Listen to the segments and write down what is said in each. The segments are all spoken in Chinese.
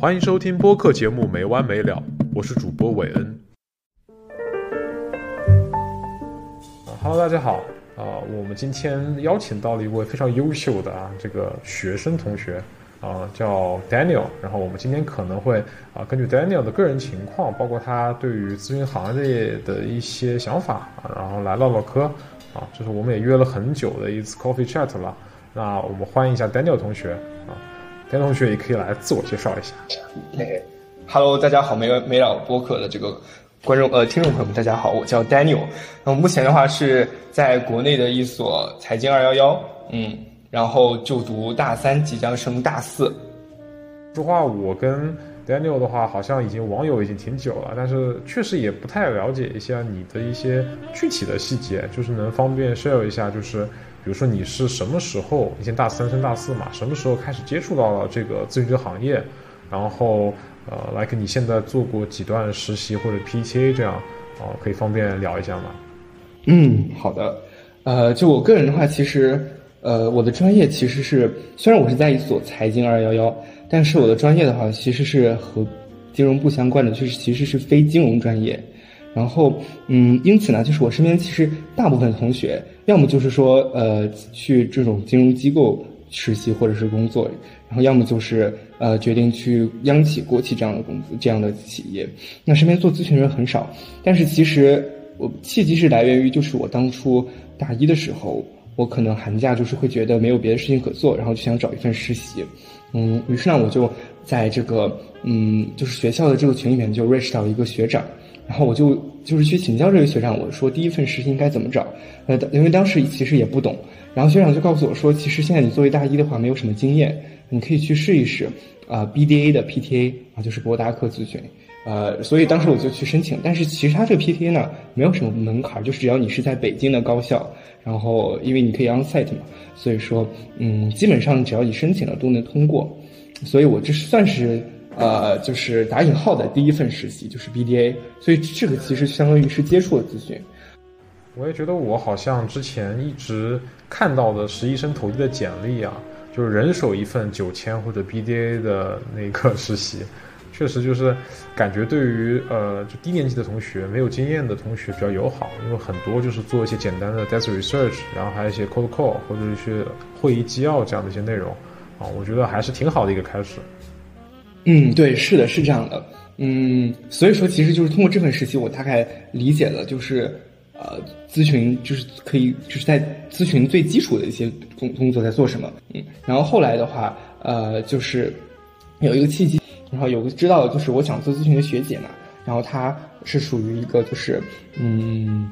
欢迎收听播客节目《没完没了》，我是主播韦恩。Hello，大家好啊！我们今天邀请到了一位非常优秀的啊这个学生同学啊，叫 Daniel。然后我们今天可能会啊根据 Daniel 的个人情况，包括他对于咨询行业的一些想法啊，然后来唠唠嗑啊。就是我们也约了很久的一次 Coffee Chat 了。那我们欢迎一下 Daniel 同学啊。田同学也可以来自我介绍一下。哎，Hello，大家好，没没老播客的这个观众呃听众朋友们，大家好，我叫 Daniel。那目前的话是在国内的一所财经二幺幺，嗯，然后就读大三，即将升大四。说话，我跟 Daniel 的话，好像已经网友已经挺久了，但是确实也不太了解一下你的一些具体的细节，就是能方便 share 一下，就是。比如说你是什么时候？以前大三升大四嘛，什么时候开始接触到了这个咨询这个行业？然后呃，like 你现在做过几段实习或者 PTA 这样啊，可以方便聊一下吗？嗯，好的。呃，就我个人的话，其实呃，我的专业其实是虽然我是在一所财经二幺幺，但是我的专业的话其实是和金融不相关的，就是其实是非金融专业。然后，嗯，因此呢，就是我身边其实大部分同学，要么就是说，呃，去这种金融机构实习或者是工作，然后要么就是呃，决定去央企、国企这样的公司、这样的企业。那身边做咨询人很少，但是其实我契机是来源于，就是我当初大一的时候，我可能寒假就是会觉得没有别的事情可做，然后就想找一份实习。嗯，于是呢，我就在这个嗯，就是学校的这个群里面就认识到一个学长。然后我就就是去请教这位学长，我说第一份实习应该怎么找？呃，因为当时其实也不懂。然后学长就告诉我说，其实现在你作为大一的话，没有什么经验，你可以去试一试啊，BDA 的 PTA 啊，就是博达克咨询。呃，所以当时我就去申请。但是其实他这个 PTA 呢，没有什么门槛，就是只要你是在北京的高校，然后因为你可以 onsite 嘛，所以说嗯，基本上只要你申请了都能通过。所以我这算是。呃，就是打引号的第一份实习就是 BDA，所以这个其实相当于是接触了咨询。我也觉得我好像之前一直看到的实习生投递的简历啊，就是人手一份九千或者 BDA 的那个实习，确实就是感觉对于呃就低年级的同学没有经验的同学比较友好，因为很多就是做一些简单的 desk research，然后还有一些 cold call 或者是会议纪要这样的一些内容啊，我觉得还是挺好的一个开始。嗯，对，是的，是这样的。嗯，所以说，其实就是通过这份实习，我大概理解了，就是呃，咨询就是可以就是在咨询最基础的一些工工作在做什么。嗯，然后后来的话，呃，就是有一个契机，然后有个知道就是我想做咨询的学姐嘛，然后她是属于一个就是嗯，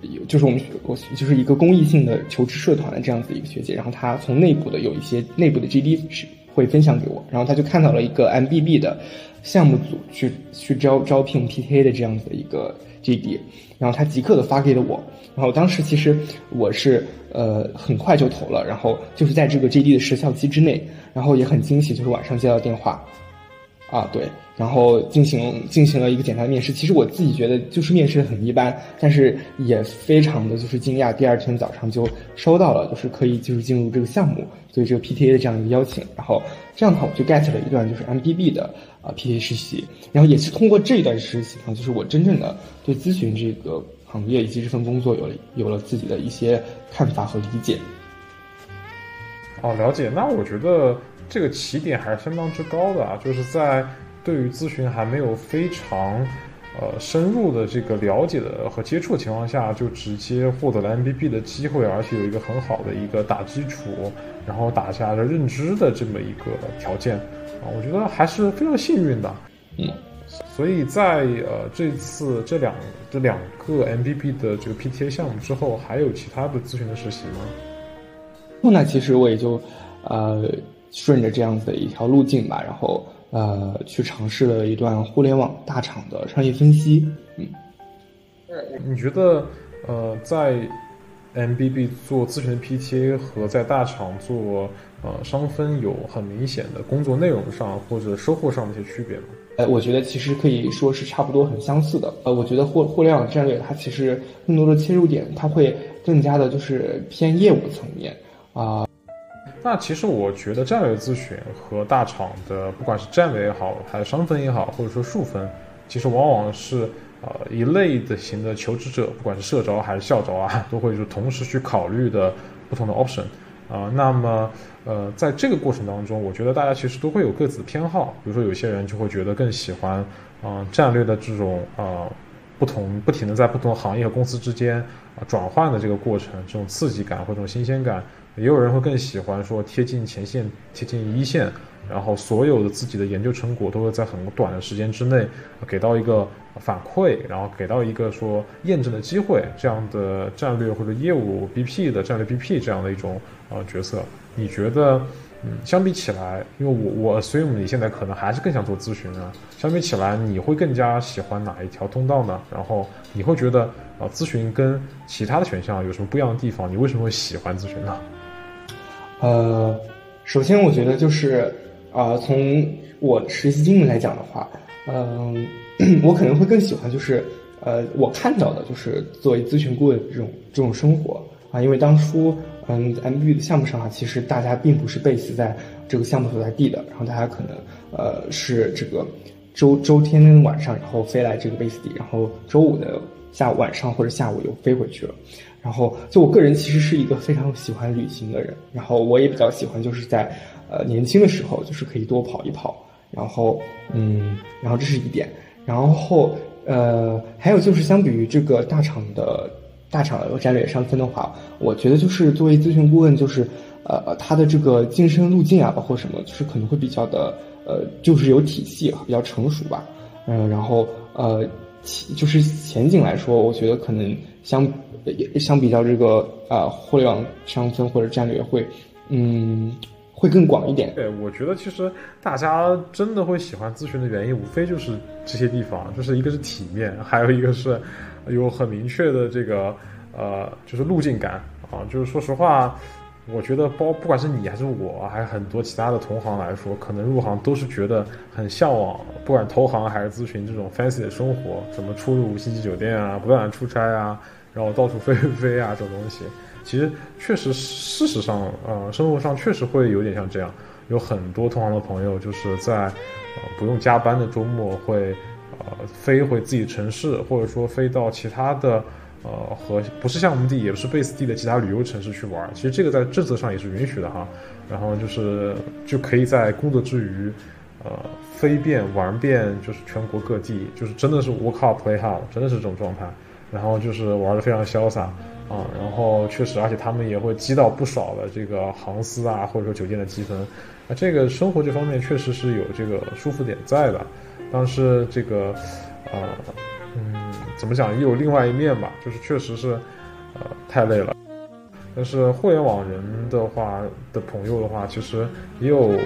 有就是我们我就是一个公益性的求职社团的这样子一个学姐，然后她从内部的有一些内部的 GD 是。会分享给我，然后他就看到了一个 MBB 的项目组去去招招聘 P K 的这样子的一个 JD，然后他即刻的发给了我，然后当时其实我是呃很快就投了，然后就是在这个 JD 的时效期之内，然后也很惊喜，就是晚上接到电话，啊对。然后进行进行了一个简单的面试，其实我自己觉得就是面试很一般，但是也非常的就是惊讶。第二天早上就收到了，就是可以就是进入这个项目，对这个 PTA 的这样一个邀请。然后这样的话，我就 get 了一段就是 MBB 的啊 PTA 实习，然后也是通过这一段实习呢，就是我真正的对咨询这个行业以及这份工作有了有了自己的一些看法和理解。哦，了解。那我觉得这个起点还是相当之高的啊，就是在。对于咨询还没有非常，呃深入的这个了解的和接触的情况下，就直接获得了 MBB 的机会，而且有一个很好的一个打基础，然后打下了认知的这么一个条件，啊，我觉得还是非常幸运的。嗯，所以在呃这次这两这两个 MBB 的这个 PTA 项目之后，还有其他的咨询的实习吗？那其实我也就，呃顺着这样子的一条路径吧，然后。呃，去尝试了一段互联网大厂的商业分析。嗯，你觉得呃，在 MBB 做咨询的 PTA 和在大厂做呃商分有很明显的工作内容上或者收获上的一些区别吗？呃，我觉得其实可以说是差不多很相似的。呃，我觉得互互联网战略它其实更多的切入点，它会更加的就是偏业务层面啊。那其实我觉得战略咨询和大厂的不管是战略也好，还是商分也好，或者说数分，其实往往是呃一类的型的求职者，不管是社招还是校招啊，都会是同时去考虑的不同的 option 啊。那么呃在这个过程当中，我觉得大家其实都会有各自的偏好，比如说有些人就会觉得更喜欢嗯战略的这种呃不同不停的在不同行业和公司之间啊转换的这个过程，这种刺激感或这种新鲜感。也有人会更喜欢说贴近前线、贴近一线，然后所有的自己的研究成果都会在很短的时间之内给到一个反馈，然后给到一个说验证的机会，这样的战略或者业务 BP 的战略 BP 这样的一种呃角色，你觉得嗯相比起来，因为我我所以你现在可能还是更想做咨询啊，相比起来你会更加喜欢哪一条通道呢？然后你会觉得啊咨询跟其他的选项有什么不一样的地方？你为什么会喜欢咨询呢？呃，首先我觉得就是，啊，从我实习经历来讲的话，嗯，我可能会更喜欢就是，呃，我看到的就是作为咨询顾问这种这种生活啊，因为当初嗯，MBB 的项目上啊，其实大家并不是 base 在这个项目所在地的，然后大家可能呃是这个周周天晚上然后飞来这个 base 地，然后周五的下午晚上或者下午又飞回去了。然后，就我个人其实是一个非常喜欢旅行的人，然后我也比较喜欢就是在，呃，年轻的时候就是可以多跑一跑，然后，嗯，然后这是一点，然后，呃，还有就是相比于这个大厂的大厂的战略上分的话，我觉得就是作为咨询顾问，就是，呃，他的这个晋升路径啊，包括什么，就是可能会比较的，呃，就是有体系，比较成熟吧，嗯，然后，呃，就是前景来说，我觉得可能相。相比较这个啊，互联网商分或者战略会，嗯，会更广一点。对，我觉得其实大家真的会喜欢咨询的原因，无非就是这些地方，就是一个是体面，还有一个是有很明确的这个呃，就是路径感啊。就是说实话，我觉得包不管是你还是我，还有很多其他的同行来说，可能入行都是觉得很向往，不管投行还是咨询这种 fancy 的生活，什么出入五星级酒店啊，不断出差啊。然后到处飞飞啊，这种东西，其实确实，事实上，呃，生活上确实会有点像这样。有很多同行的朋友，就是在，呃，不用加班的周末，会，呃，飞回自己城市，或者说飞到其他的，呃，和不是项目地，也不是 base 地的其他旅游城市去玩。其实这个在政策上也是允许的哈。然后就是就可以在工作之余，呃，飞遍玩遍就是全国各地，就是真的是 work hard play hard，真的是这种状态。然后就是玩的非常潇洒啊，然后确实，而且他们也会积到不少的这个航司啊，或者说酒店的积分，啊，这个生活这方面确实是有这个舒服点在的。但是这个，呃，嗯，怎么讲，也有另外一面吧，就是确实是，呃，太累了。但是互联网人的话的朋友的话，其实也有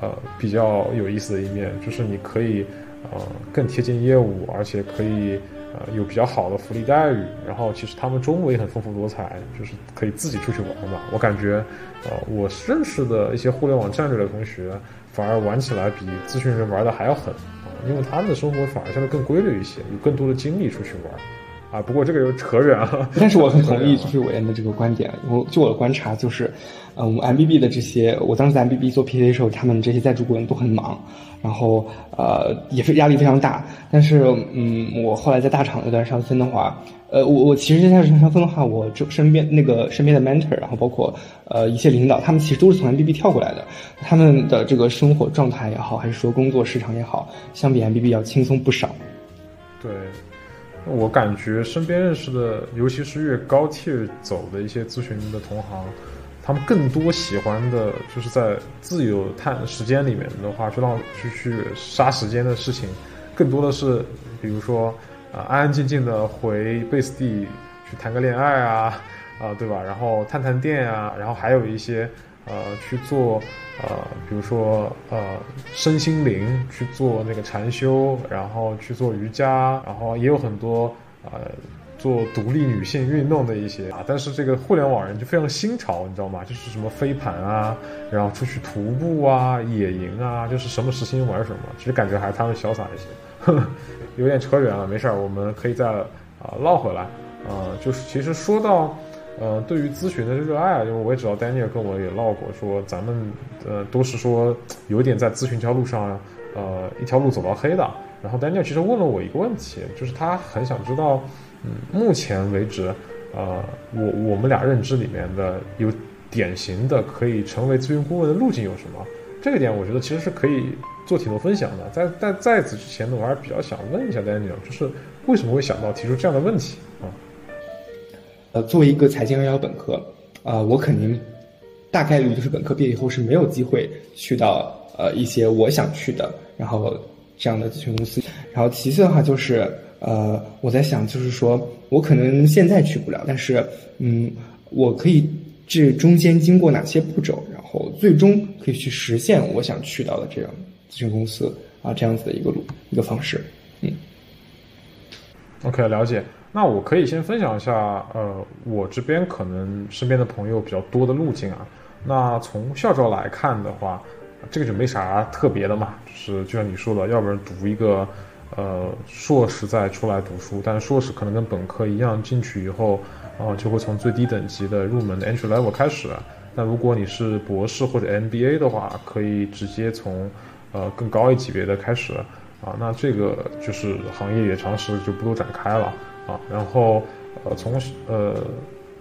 呃比较有意思的一面，就是你可以呃更贴近业务，而且可以。呃，有比较好的福利待遇，然后其实他们周末也很丰富多彩，就是可以自己出去玩嘛。我感觉，呃，我认识的一些互联网战略的同学，反而玩起来比咨询人玩的还要狠啊，因为他们的生活反而相对更规律一些，有更多的精力出去玩。啊，不过这个又扯远了。但是我很同意就是伟恩的这个观点，我就我的观察就是，呃，我们 MBB 的这些，我当时在 MBB 做 PA 的时候，他们这些在职顾问都很忙，然后呃也是压力非常大。但是嗯，我后来在大厂那段上分的话，呃，我我其实在上分的话，我就身边那个身边的 mentor，然后包括呃一些领导，他们其实都是从 MBB 跳过来的，他们的这个生活状态也好，还是说工作时长也好，相比 MBB 要轻松不少。对。我感觉身边认识的，尤其是越高 tier 走的一些咨询的同行，他们更多喜欢的就是在自由探时间里面的话，去让去去杀时间的事情，更多的是，比如说啊安安静静的回贝斯蒂去谈个恋爱啊，啊对吧？然后探探店啊，然后还有一些呃去做。呃，比如说呃，身心灵去做那个禅修，然后去做瑜伽，然后也有很多呃做独立女性运动的一些啊。但是这个互联网人就非常新潮，你知道吗？就是什么飞盘啊，然后出去徒步啊、野营啊，就是什么时兴玩什么。其实感觉还是他们潇洒一些，有点扯远了，没事儿，我们可以再啊唠回来。呃，就是其实说到。呃，对于咨询的热爱啊，因为我也知道 Daniel 跟我也唠过，说咱们呃都是说有点在咨询这条路上，呃一条路走到黑的。然后 Daniel 其实问了我一个问题，就是他很想知道，嗯，目前为止，呃，我我们俩认知里面的有典型的可以成为咨询顾问的路径有什么？这个点我觉得其实是可以做挺多分享的。在在在此之前呢，我还是比较想问一下 Daniel，就是为什么会想到提出这样的问题啊？呃，作为一个财经二幺本科，啊，我肯定大概率就是本科毕业以后是没有机会去到呃一些我想去的，然后这样的咨询公司。然后其次的话就是呃，我在想就是说我可能现在去不了，但是嗯，我可以这中间经过哪些步骤，然后最终可以去实现我想去到的这样咨询公司啊这样子的一个路一个方式，嗯。OK，了解。那我可以先分享一下，呃，我这边可能身边的朋友比较多的路径啊。那从校招来看的话，这个就没啥特别的嘛，就是就像你说的，要不然读一个呃硕士再出来读书，但是硕士可能跟本科一样，进去以后，啊，就会从最低等级的入门的 entry level 开始。那如果你是博士或者 MBA 的话，可以直接从呃更高一级别的开始啊。那这个就是行业也常识就不多展开了。啊，然后，呃，从呃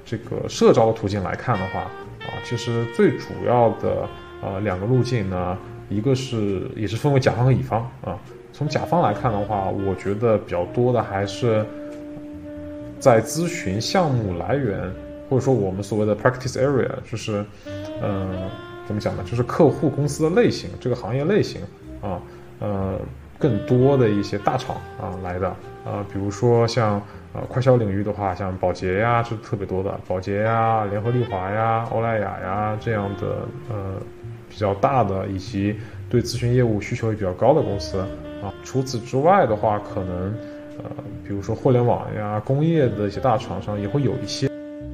这个社招的途径来看的话，啊，其实最主要的呃两个路径呢，一个是也是分为甲方和乙方啊。从甲方来看的话，我觉得比较多的还是在咨询项目来源，或者说我们所谓的 practice area，就是嗯怎么讲呢？就是客户公司的类型，这个行业类型啊，呃。更多的一些大厂啊来的啊，比如说像呃快销领域的话，像宝洁呀是特别多的，宝洁呀、联合利华呀、欧莱雅呀这样的呃比较大的以及对咨询业务需求也比较高的公司啊。除此之外的话，可能呃比如说互联网呀、工业的一些大厂商也会有一些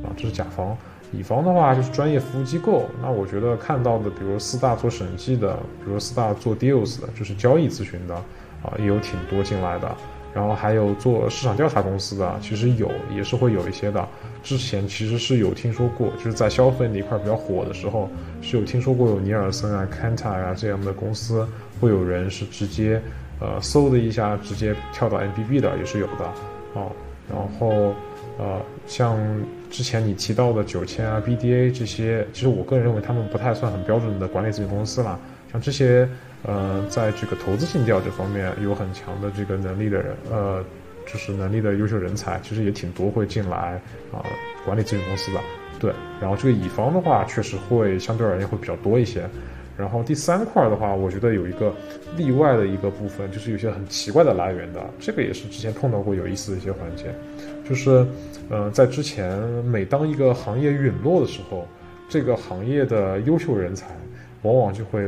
啊，这是甲方。乙方的话就是专业服务机构，那我觉得看到的，比如四大做审计的，比如四大做 deals 的，就是交易咨询的，啊，也有挺多进来的。然后还有做市场调查公司的，其实有也是会有一些的。之前其实是有听说过，就是在消费那一块比较火的时候，是有听说过有尼尔森啊、Kanta 啊这样的公司，会有人是直接，呃，嗖的一下直接跳到 MBB 的，也是有的，啊，然后。呃，像之前你提到的九千啊、BDA 这些，其实我个人认为他们不太算很标准的管理咨询公司啦。像这些，呃，在这个投资性调这方面有很强的这个能力的人，呃，就是能力的优秀人才，其实也挺多会进来啊，管理咨询公司的。对，然后这个乙方的话，确实会相对而言会比较多一些。然后第三块的话，我觉得有一个例外的一个部分，就是有些很奇怪的来源的，这个也是之前碰到过有意思的一些环节，就是，呃，在之前每当一个行业陨落的时候，这个行业的优秀人才往往就会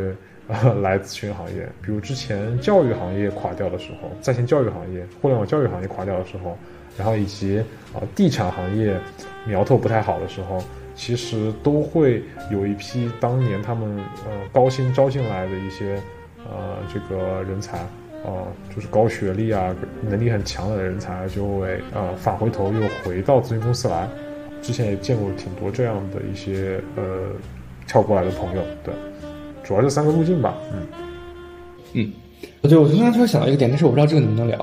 呃来咨询行业，比如之前教育行业垮掉的时候，在线教育行业、互联网教育行业垮掉的时候，然后以及啊地产行业苗头不太好的时候。其实都会有一批当年他们呃高薪招进来的一些呃这个人才啊，就是高学历啊，能力很强的人才，就会呃返回头又回到咨询公司来。之前也见过挺多这样的一些呃跳过来的朋友，对，主要是三个路径吧，嗯嗯，对，我刚刚突然想到一个点，但是我不知道这个能不能聊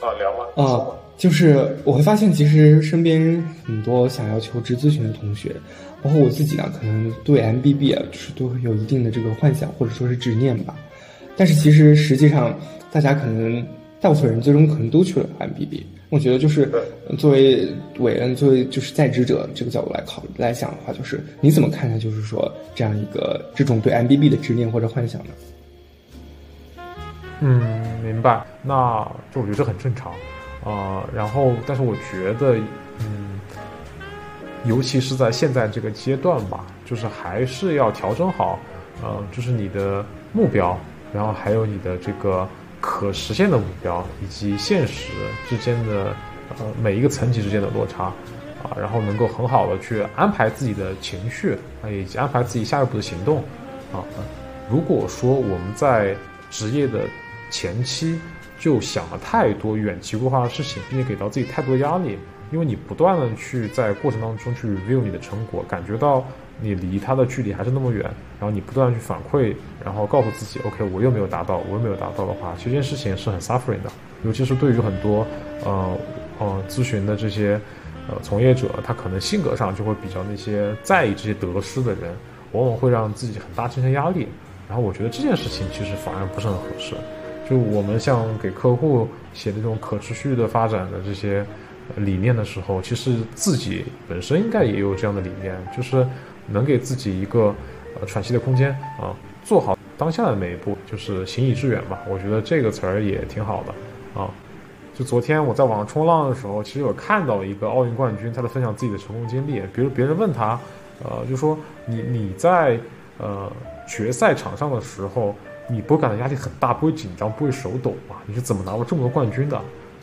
啊，聊吗？啊。就是我会发现，其实身边很多想要求职咨询的同学，包括我自己呢，可能对 MBB 啊，就是都有一定的这个幻想或者说是执念吧。但是其实实际上，大家可能大部分人最终可能都去了 MBB。我觉得就是作为伟恩，作为就是在职者这个角度来考虑来想的话，就是你怎么看待就是说这样一个这种对 MBB 的执念或者幻想呢？嗯，明白。那就我觉得很正常。啊，然后，但是我觉得，嗯，尤其是在现在这个阶段吧，就是还是要调整好，呃，就是你的目标，然后还有你的这个可实现的目标以及现实之间的呃每一个层级之间的落差，啊，然后能够很好的去安排自己的情绪啊，以及安排自己下一步的行动，啊，如果说我们在职业的前期。就想了太多远期规划的事情，并且给到自己太多压力，因为你不断的去在过程当中去 review 你的成果，感觉到你离它的距离还是那么远，然后你不断去反馈，然后告诉自己，OK，我又没有达到，我又没有达到的话，其实这件事情是很 suffering 的，尤其是对于很多呃呃咨询的这些呃从业者，他可能性格上就会比较那些在意这些得失的人，往往会让自己很大精神压力。然后我觉得这件事情其实反而不是很合适。就我们像给客户写这种可持续的发展的这些理念的时候，其实自己本身应该也有这样的理念，就是能给自己一个呃喘息的空间啊，做好当下的每一步，就是行以致远吧。我觉得这个词儿也挺好的啊。就昨天我在网上冲浪的时候，其实有看到一个奥运冠军，他在分享自己的成功经历。比如别人问他，呃，就说你你在呃决赛场上的时候。你不会感到压力很大，不会紧张，不会手抖吗？你是怎么拿过这么多冠军的？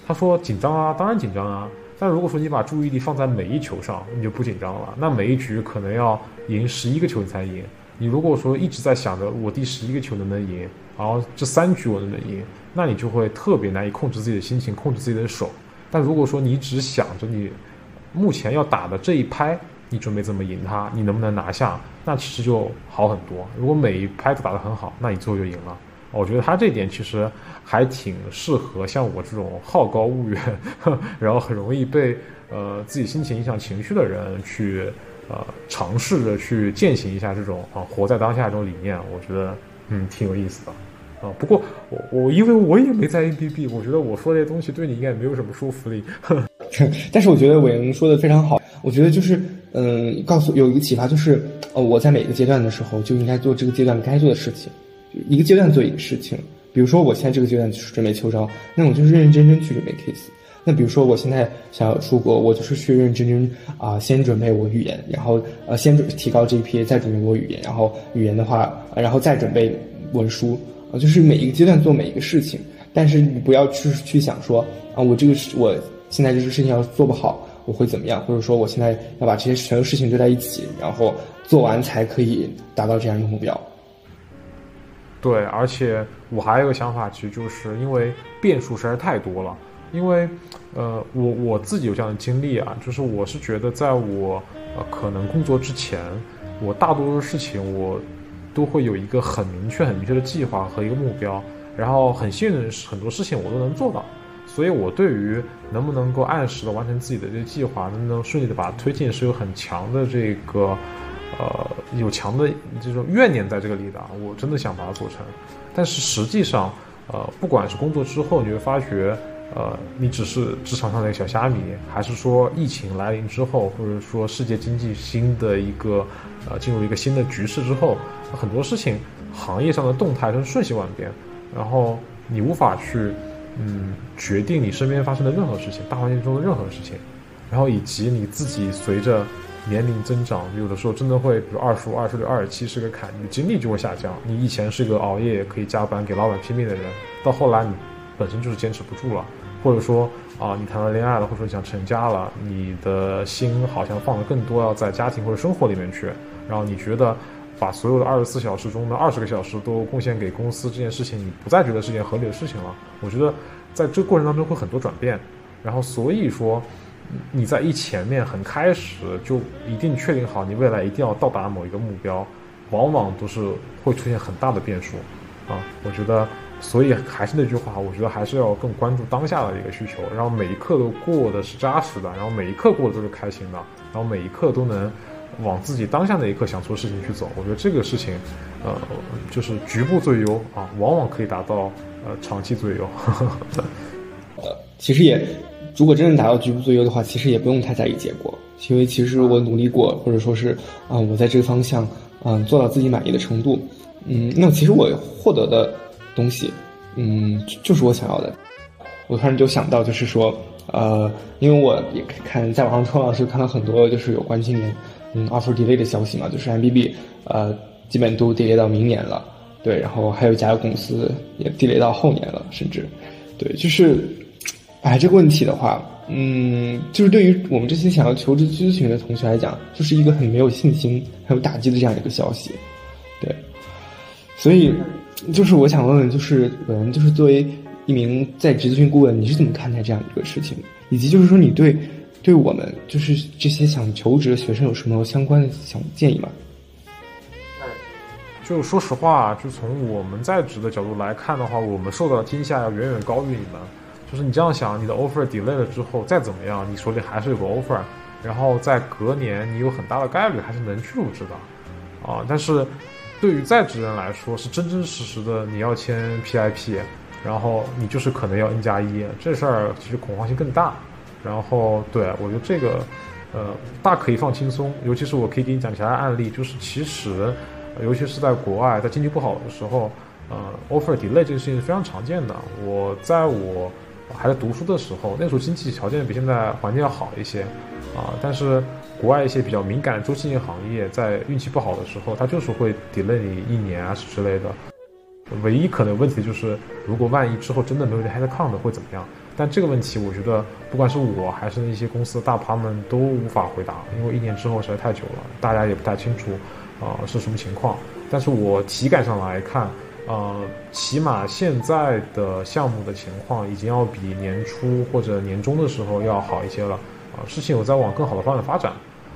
他说紧张啊，当然紧张啊。但如果说你把注意力放在每一球上，你就不紧张了。那每一局可能要赢十一个球你才赢。你如果说一直在想着我第十一个球能不能赢，然后这三局我能不能赢，那你就会特别难以控制自己的心情，控制自己的手。但如果说你只想着你目前要打的这一拍。你准备怎么赢他？你能不能拿下？那其实就好很多。如果每一拍都打得很好，那你最后就赢了。我觉得他这点其实还挺适合像我这种好高骛远，然后很容易被呃自己心情影响情绪的人去呃尝试着去践行一下这种啊活在当下这种理念。我觉得嗯挺有意思的啊。不过我我因为我也没在 A B B，我觉得我说这些东西对你应该也没有什么说服力。但是我觉得伟恩说的非常好。我觉得就是，嗯，告诉有一个启发，就是，呃，我在每个阶段的时候就应该做这个阶段该做的事情，一个阶段做一个事情。比如说，我现在这个阶段就是准备秋招，那我就是认认真真去准备 case。那比如说，我现在想要出国，我就是去认认真真啊，先准备我语言，然后呃，先准提高 GPA，再准备我语言，然后语言的话，然后再准备文书啊，就是每一个阶段做每一个事情。但是你不要去去想说啊，我这个是我现在这个事情要做不好。我会怎么样？或者说，我现在要把这些全部事情堆在一起，然后做完才可以达到这样一个目标。对，而且我还有一个想法，其实就是因为变数实在太多了。因为，呃，我我自己有这样的经历啊，就是我是觉得，在我呃可能工作之前，我大多数事情我都会有一个很明确、很明确的计划和一个目标，然后很幸运的是，很多事情我都能做到。所以，我对于能不能够按时的完成自己的这个计划，能不能顺利的把它推进，是有很强的这个，呃，有强的这种怨念在这个里的。我真的想把它做成，但是实际上，呃，不管是工作之后，你会发觉，呃，你只是职场上的一个小虾米，还是说疫情来临之后，或者说世界经济新的一个，呃，进入一个新的局势之后，很多事情行业上的动态是瞬息万变，然后你无法去。嗯，决定你身边发生的任何事情，大环境中的任何事情，然后以及你自己随着年龄增长，有的时候真的会，比如二十五、二十六、二十七是个坎，你的精力就会下降。你以前是个熬夜可以加班给老板拼命的人，到后来你本身就是坚持不住了，或者说啊，你谈了恋爱了，或者说你想成家了，你的心好像放的更多要在家庭或者生活里面去，然后你觉得。把所有的二十四小时中的二十个小时都贡献给公司这件事情，你不再觉得是件合理的事情了。我觉得，在这个过程当中会很多转变，然后所以说，你在一前面很开始就一定确定好你未来一定要到达某一个目标，往往都是会出现很大的变数啊。我觉得，所以还是那句话，我觉得还是要更关注当下的一个需求，然后每一刻都过的是扎实的，然后每一刻过的都是开心的，然后每一刻都能。往自己当下那一刻想做事情去走，我觉得这个事情，呃，就是局部最优啊，往往可以达到呃长期最优。呃，其实也，如果真正达到局部最优的话，其实也不用太在意结果，因为其实我努力过，或者说是啊，我在这个方向嗯做到自己满意的程度，嗯，那其实我获得的东西，嗯，就是我想要的。我突然就想到，就是说，呃，因为我也看在网上冲老师看到很多就是有关今年。嗯，offer delay 的消息嘛，就是 MBB，呃，基本都 delay 到明年了，对，然后还有一家公司也 delay 到后年了，甚至，对，就是，哎，这个问题的话，嗯，就是对于我们这些想要求职咨询的同学来讲，就是一个很没有信心、很有打击的这样一个消息，对，所以，就是我想问问，就是嗯，就是作为一名在职咨询顾问，你是怎么看待这样一个事情？以及就是说，你对对我们就是这些想求职的学生有什么相关的想建议吗？就说实话，就从我们在职的角度来看的话，我们受到的惊吓要远远高于你们。就是你这样想，你的 offer delay 了之后，再怎么样，你手里还是有个 offer，然后在隔年，你有很大的概率还是能去入职的，啊，但是对于在职人来说，是真真实实的你要签 PIP，然后你就是可能要 N 加一，这事儿其实恐慌性更大。然后对我觉得这个，呃，大可以放轻松，尤其是我可以给你讲其他案例，就是其实，尤其是在国外，在经济不好的时候，呃，offer delay 这个事情是非常常见的。我在我还在读书的时候，那时候经济条件比现在环境要好一些，啊，但是国外一些比较敏感周期性行业，在运气不好的时候，它就是会 delay 你一年啊之类的。唯一可能问题就是，如果万一之后真的没有 headcount 会怎么样？但这个问题，我觉得不管是我还是那些公司的大趴们都无法回答，因为一年之后实在太久了，大家也不太清楚啊是什么情况。但是我体感上来看。呃，起码现在的项目的情况已经要比年初或者年终的时候要好一些了。啊，事情有在往更好的方向发展，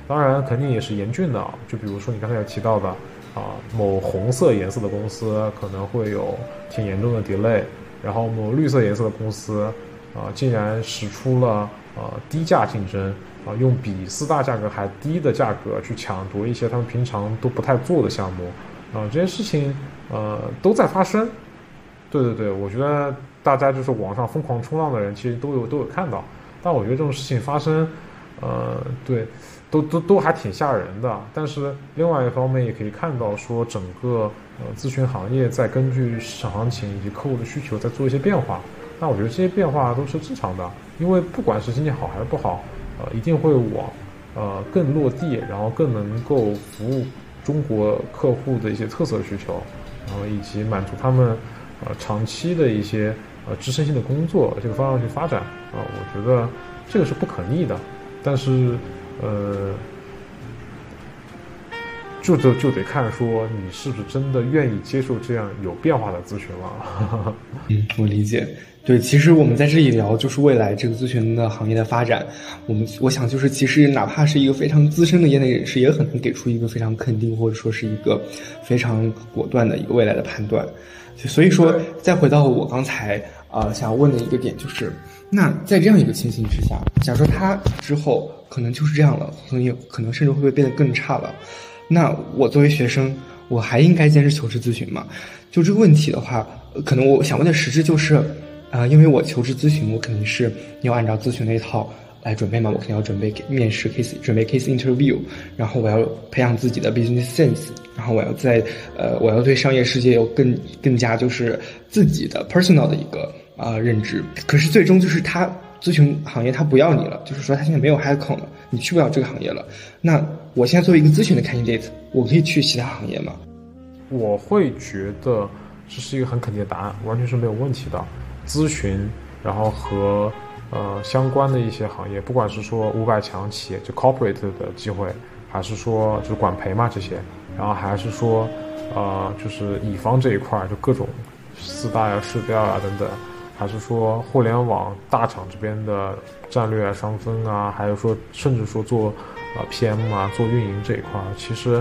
当然肯定也是严峻的。就比如说你刚才有提到的，啊，某红色颜色的公司可能会有挺严重的 delay，然后某绿色颜色的公司，啊，竟然使出了呃低价竞争，啊，用比四大价格还低的价格去抢夺一些他们平常都不太做的项目，啊，这些事情。呃，都在发生，对对对，我觉得大家就是网上疯狂冲浪的人，其实都有都有看到。但我觉得这种事情发生，呃，对，都都都还挺吓人的。但是另外一方面也可以看到，说整个呃咨询行业在根据市场行情以及客户的需求在做一些变化。那我觉得这些变化都是正常的，因为不管是经济好还是不好，呃，一定会往呃更落地，然后更能够服务中国客户的一些特色需求。然后以及满足他们，呃，长期的一些呃支撑性的工作这个方向去发展啊，我觉得这个是不可逆的，但是呃，就得就得看说你是不是真的愿意接受这样有变化的咨询了。嗯，我理解。对，其实我们在这里聊就是未来这个咨询的行业的发展。我们我想就是其实哪怕是一个非常资深的业内人士，也很难给出一个非常肯定或者说是一个非常果断的一个未来的判断。所以说，再回到我刚才啊想要问的一个点，就是那在这样一个情形之下，假如说他之后可能就是这样了，可能也可能甚至会不会变得更差了？那我作为学生，我还应该坚持求职咨询吗？就这个问题的话，可能我想问的实质就是。啊，因为我求职咨询，我肯定是要按照咨询那一套来准备嘛，我肯定要准备面试 case，准备 case interview，然后我要培养自己的 business sense，然后我要在呃，我要对商业世界有更更加就是自己的 personal 的一个啊认知。可是最终就是他咨询行业他不要你了，就是说他现在没有 head count 了，你去不了这个行业了。那我现在作为一个咨询的 candidate，我可以去其他行业吗？我会觉得这是一个很肯定的答案，完全是没有问题的。咨询，然后和呃相关的一些行业，不管是说五百强企业就 corporate 的机会，还是说就是管培嘛这些，然后还是说呃就是乙方这一块就各种四大呀、市调啊等等，还是说互联网大厂这边的战略啊商分啊，还有说甚至说做呃 PM 啊做运营这一块，其实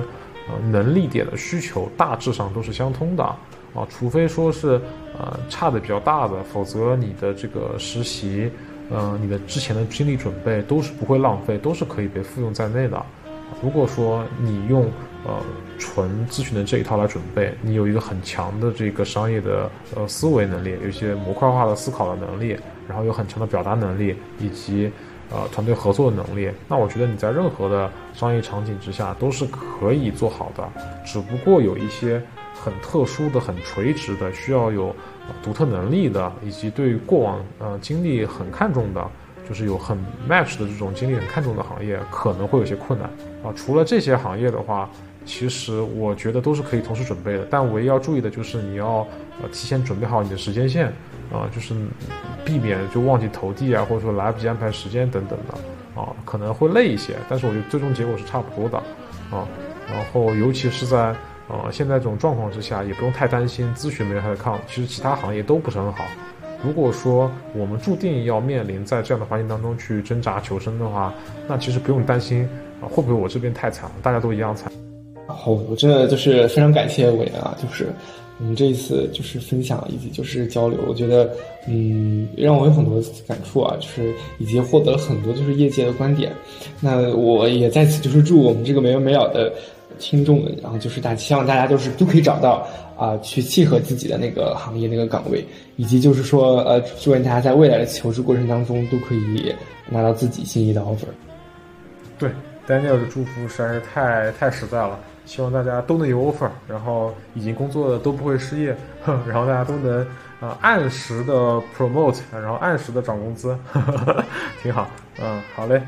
呃能力点的需求大致上都是相通的。啊，除非说是，呃，差的比较大的，否则你的这个实习，呃，你的之前的精力准备都是不会浪费，都是可以被复用在内的。如果说你用呃纯咨询的这一套来准备，你有一个很强的这个商业的呃思维能力，有一些模块化的思考的能力，然后有很强的表达能力以及呃团队合作的能力，那我觉得你在任何的商业场景之下都是可以做好的，只不过有一些。很特殊的、很垂直的，需要有独特能力的，以及对过往呃经历很看重的，就是有很 match 的这种经历很看重的行业，可能会有些困难啊。除了这些行业的话，其实我觉得都是可以同时准备的。但唯一要注意的就是你要呃提前准备好你的时间线啊，就是避免就忘记投递啊，或者说来不及安排时间等等的啊，可能会累一些。但是我觉得最终结果是差不多的啊。然后尤其是在呃，现在这种状况之下，也不用太担心咨询没有他的抗，其实其他行业都不是很好，如果说我们注定要面临在这样的环境当中去挣扎求生的话，那其实不用担心啊，会不会我这边太惨了？大家都一样惨。好，我真的就是非常感谢伟恩啊，就是我们这一次就是分享以及就是交流，我觉得嗯，让我有很多感触啊，就是以及获得了很多就是业界的观点。那我也在此就是祝我们这个没完没了的听众们，然后就是大希望大家就是都可以找到啊，去契合自己的那个行业那个岗位，以及就是说呃，祝愿大家在未来的求职过程当中都可以拿到自己心仪的 offer。对，Daniel 的祝福实在是太太实在了。希望大家都能有 offer，然后已经工作的都不会失业，然后大家都能啊按时的 promote，然后按时的涨工资，挺好。嗯，好嘞，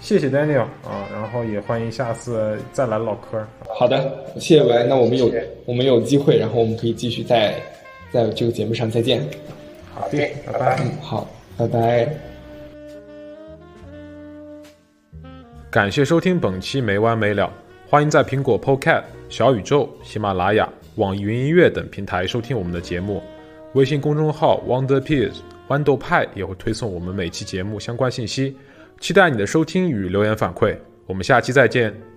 谢谢 Daniel 啊，然后也欢迎下次再来唠嗑。好的，谢谢文，那我们有我们有机会，然后我们可以继续在在这个节目上再见。好的，拜拜。嗯，好，拜拜。感谢收听本期没完没了。欢迎在苹果 Podcast、小宇宙、喜马拉雅、网易云音乐等平台收听我们的节目。微信公众号 Wonder Peace 豌豆派也会推送我们每期节目相关信息。期待你的收听与留言反馈。我们下期再见。